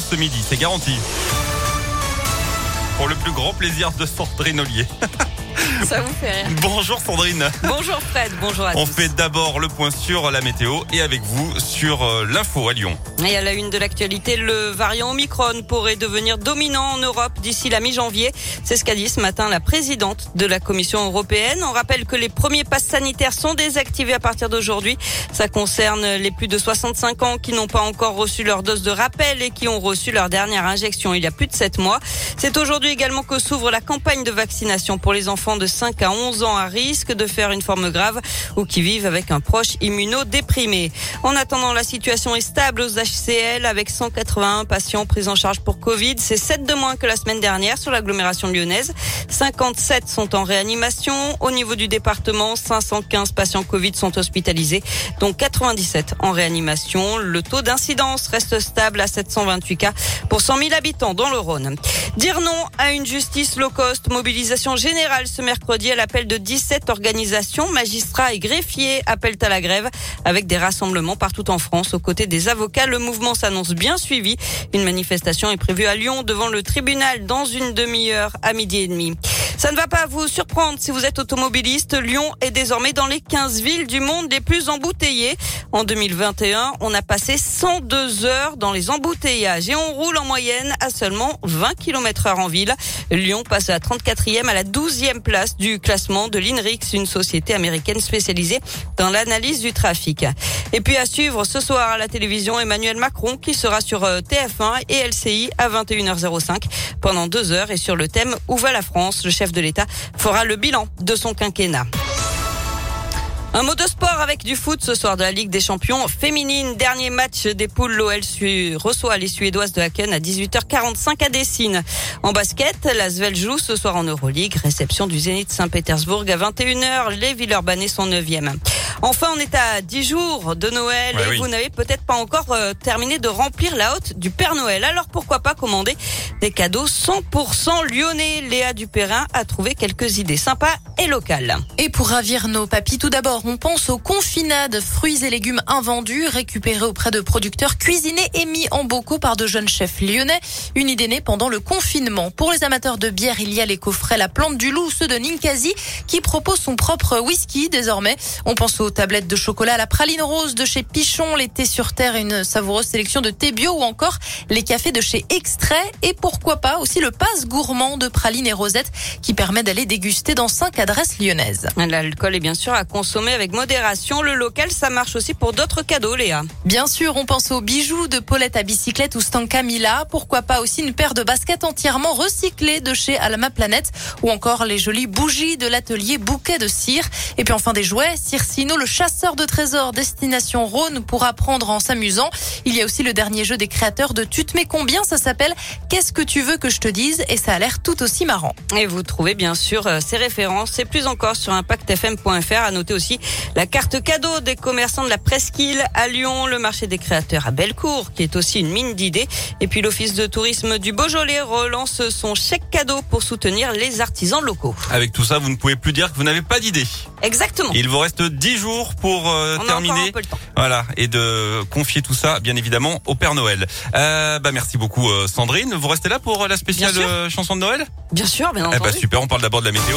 ce midi, c'est garanti. Pour le plus grand plaisir de Sandrine Ollier. Ça vous fait rire. Bonjour Sandrine. Bonjour Fred, bonjour à On tous. fait d'abord le point sur la météo et avec vous sur euh, l'info à Lyon. Et à la une de l'actualité, le variant Omicron pourrait devenir dominant en Europe d'ici la mi-janvier. C'est ce qu'a dit ce matin la présidente de la Commission européenne. On rappelle que les premiers passes sanitaires sont désactivés à partir d'aujourd'hui. Ça concerne les plus de 65 ans qui n'ont pas encore reçu leur dose de rappel et qui ont reçu leur dernière injection il y a plus de 7 mois. C'est aujourd'hui également que s'ouvre la campagne de vaccination pour les enfants de 5 à 11 ans à risque de faire une forme grave ou qui vivent avec un proche immunodéprimé. En attendant, la situation est stable aux HCL avec 181 patients pris en charge pour Covid. C'est 7 de moins que la semaine dernière sur l'agglomération lyonnaise. 57 sont en réanimation. Au niveau du département, 515 patients Covid sont hospitalisés, dont 97 en réanimation. Le taux d'incidence reste stable à 728 cas pour 100 000 habitants dans le Rhône. Dire non à une justice low cost, mobilisation générale ce mercredi à l'appel de 17 organisations, magistrats et greffiers appellent à la grève avec des rassemblements partout en France aux côtés des avocats. Le mouvement s'annonce bien suivi. Une manifestation est prévue à Lyon devant le tribunal dans une demi-heure à midi et demi. Ça ne va pas vous surprendre si vous êtes automobiliste. Lyon est désormais dans les 15 villes du monde les plus embouteillées. En 2021, on a passé 102 heures dans les embouteillages et on roule en moyenne à seulement 20 km heure en ville. Lyon passe à la 34e à la 12e place du classement de l'INRIX, une société américaine spécialisée dans l'analyse du trafic. Et puis à suivre ce soir à la télévision, Emmanuel Macron qui sera sur euh, TF1 et LCI à 21h05 pendant deux heures et sur le thème Où va la France? Le chef de l'État fera le bilan de son quinquennat. Un mot de sport avec du foot ce soir de la Ligue des Champions féminine. Dernier match des poules. L'OL reçoit les Suédoises de Haken à 18h45 à Dessine. En basket, la Svel joue ce soir en Euroleague. Réception du Zénith Saint-Pétersbourg à 21h. Les Villeurbanais sont 9e. Enfin, on est à 10 jours de Noël Ouais, et oui. vous n'avez peut-être pas encore euh, terminé de remplir la hotte du Père Noël. Alors pourquoi pas commander des cadeaux 100% lyonnais? Léa Dupérin a trouvé quelques idées sympas et locales. Et pour ravir nos papis, tout d'abord, on pense aux confinades, fruits et légumes invendus, récupérés auprès de producteurs, cuisinés et mis en bocaux par de jeunes chefs lyonnais. Une idée née pendant le confinement. Pour les amateurs de bière, il y a les coffrets La Plante du Loup, ceux de Ninkasi, qui propose son propre whisky désormais. On pense aux tablettes de chocolat à la praline rose de chez Pichon, les thés sur terre, une savoureuse sélection de thé bio ou encore les cafés de chez Extrait et pourquoi pas aussi le passe gourmand de praline et rosette qui permet d'aller déguster dans cinq adresses lyonnaises. L'alcool est bien sûr à consommer avec modération. Le local, ça marche aussi pour d'autres cadeaux, Léa. Bien sûr, on pense aux bijoux de Paulette à bicyclette ou Stanka Mila. Pourquoi pas aussi une paire de baskets entièrement recyclées de chez Alma Planète ou encore les jolies bougies de l'atelier Bouquet de Cire. Et puis enfin des jouets, Circino, le chasseur de trésors destination Rhône pour apprendre en s'amusant. Il y a aussi le dernier jeu des créateurs de Tu te mets combien Ça s'appelle Qu'est-ce que tu veux que je te dise? Et ça a l'air tout aussi marrant. Et vous trouvez bien sûr euh, ces références et plus encore sur impactfm.fr. À noter aussi la carte cadeau des commerçants de la Presqu'île à Lyon, le marché des créateurs à Bellecour, qui est aussi une mine d'idées. Et puis l'office de tourisme du Beaujolais relance son chèque cadeau pour soutenir les artisans locaux. Avec tout ça, vous ne pouvez plus dire que vous n'avez pas d'idée. Exactement. Il vous reste 10 jours pour euh, On a encore terminer. un peu le temps. Voilà, et de confier tout ça, bien évidemment, au Père Noël. Euh, bah merci beaucoup, euh, Sandrine. Vous restez là pour la spéciale chanson de Noël? Bien sûr, bien Eh entendu. bah super. On parle d'abord de la météo.